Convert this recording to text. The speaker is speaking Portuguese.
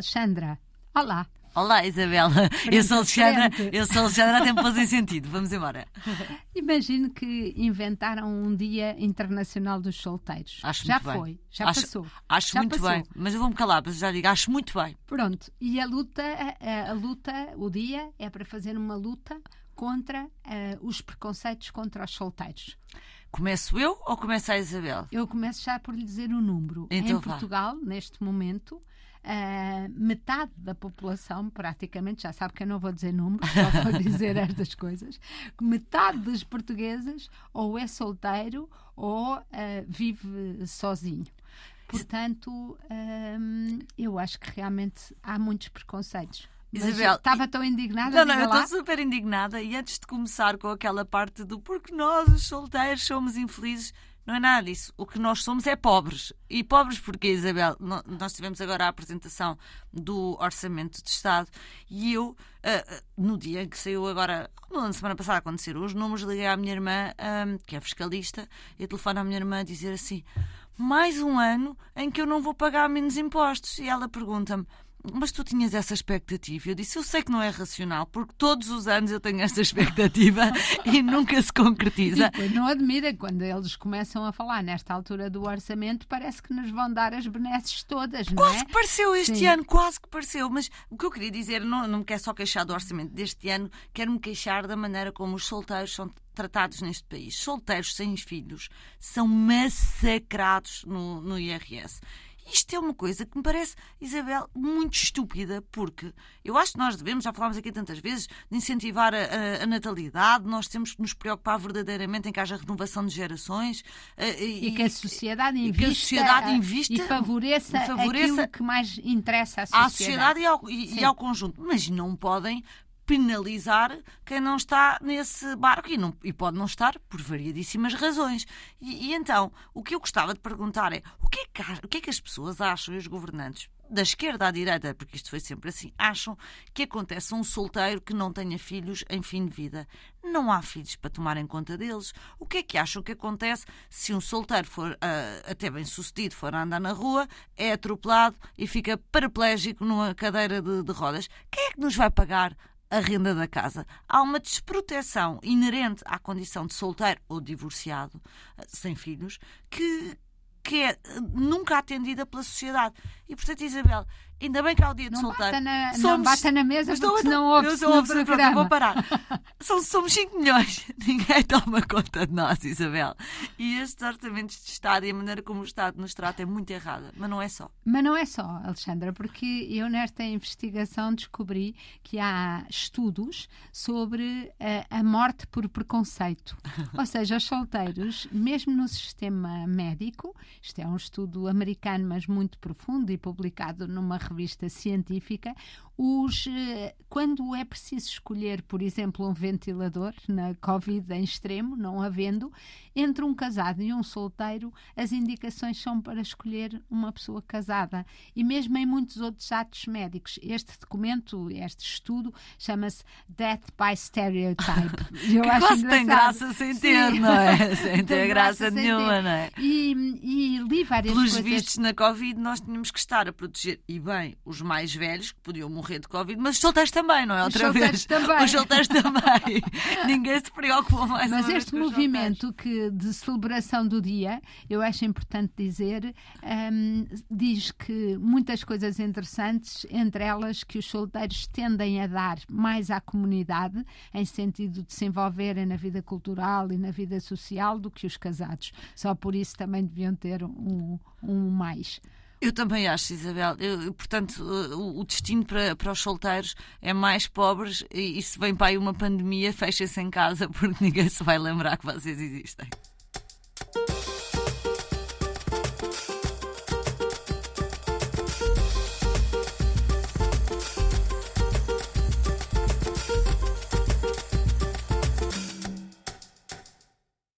Alexandra. Olá. Olá, Isabela. eu sou Alexandra. Eu sou Alexandra, até me pôs em sentido. Vamos embora. Imagino que inventaram um Dia Internacional dos Solteiros. Acho já muito foi, bem. já acho, passou. Acho já muito passou. bem. Mas eu vou-me calar, mas já digo, acho muito bem. Pronto. E a luta, a, a luta, o dia é para fazer uma luta contra uh, os preconceitos contra os solteiros. Começo eu ou começa a Isabel? Eu começo já por lhe dizer o número. Então em vá. Portugal, neste momento, uh, metade da população, praticamente, já sabe que eu não vou dizer números, só vou dizer estas coisas, metade dos portugueses ou é solteiro ou uh, vive sozinho. Portanto, hum, eu acho que realmente há muitos preconceitos. Mas Isabel, estava tão indignada. Não, não, eu estou super indignada e antes de começar com aquela parte do porque nós, os solteiros, somos infelizes, não é nada disso. O que nós somos é pobres. E pobres porque, Isabel, nós tivemos agora a apresentação do Orçamento de Estado e eu, ah, ah, no dia que saiu agora, na semana passada, aconteceram os números, liguei à minha irmã, que é fiscalista, e telefono à minha irmã a dizer assim: mais um ano em que eu não vou pagar menos impostos. E ela pergunta-me. Mas tu tinhas essa expectativa? Eu disse, eu sei que não é racional, porque todos os anos eu tenho esta expectativa e nunca se concretiza. E não admira quando eles começam a falar nesta altura do orçamento, parece que nos vão dar as benesses todas, não Quase é? que pareceu este Sim. ano, quase que pareceu. Mas o que eu queria dizer, não, não me quero só queixar do orçamento deste ano, quero-me queixar da maneira como os solteiros são tratados neste país. Solteiros sem filhos são massacrados no, no IRS. Isto é uma coisa que me parece, Isabel, muito estúpida, porque eu acho que nós devemos, já falámos aqui tantas vezes, de incentivar a, a- a natalidade, nós temos que nos preocupar verdadeiramente em que haja renovação de gerações. eh, E que a sociedade e invista, que a sociedade invista- e favoreça, e favoreça aquilo que mais interessa à sociedade. à sociedade e ao, e- e ao conjunto. Mas não podem penalizar quem não está nesse barco e, não- e pode não estar por variadíssimas razões. E, e então, o que eu gostava de perguntar é o que é, que, o que é que as pessoas acham e os governantes da esquerda à direita, porque isto foi sempre assim, acham que acontece um solteiro que não tenha filhos em fim de vida. Não há filhos para tomarem conta deles. O que é que acham que acontece se um solteiro for ah, até bem sucedido, for a andar na rua, é atropelado e fica paraplégico numa cadeira de, de rodas? Quem é que nos vai pagar a renda da casa. Há uma desproteção inerente à condição de solteiro ou divorciado, eh, sem filhos, que, que é eh, nunca atendida pela sociedade. E, portanto, Isabel, ainda bem que há o dia de Não solteiro. bata na- não Somos- bata na mesa, Estou porque a- senão ouve-se eu sou no ouve-se, pronto, programa. vou parar. São, somos 5 milhões. Ninguém toma conta de nós, Isabel. E estes orçamentos de Estado e a maneira como o Estado nos trata é muito errada. Mas não é só. Mas não é só, Alexandra, porque eu nesta investigação descobri que há estudos sobre eh, a morte por preconceito. Ou seja, os solteiros, mesmo no sistema médico, isto é um estudo americano, mas muito profundo e publicado numa revista científica, os, eh, quando é preciso escolher, por exemplo, um ventilador na Covid em extremo, não havendo, entre um casado e um solteiro, as indicações são para escolher uma pessoa casada. E mesmo em muitos outros atos médicos. Este documento, este estudo, chama-se Death by Stereotype. Eu Que acho quase tem graça sem Sim. ter, não é? Sem ter graça sem nenhuma, não é? E, e li várias Pelos coisas. vistos na Covid, nós tínhamos que estar a proteger, e bem, os mais velhos, que podiam morrer de Covid, mas os solteiros também, não é? Os Outra solteiros vez. também. Os solteiros também. Ninguém se preocupou mais Mas este os movimento que, de celebração do dia, eu acho importante dizer, hum, diz que muitas coisas interessantes, entre elas que os solteiros tendem a dar mais à comunidade, em sentido de se envolverem na vida cultural e na vida social, do que os casados. Só por isso também deviam ter um, um mais. Eu também acho, Isabel. Eu, portanto, o, o destino para, para os solteiros é mais pobres e, e se vem para aí uma pandemia, fechem-se em casa porque ninguém se vai lembrar que vocês existem.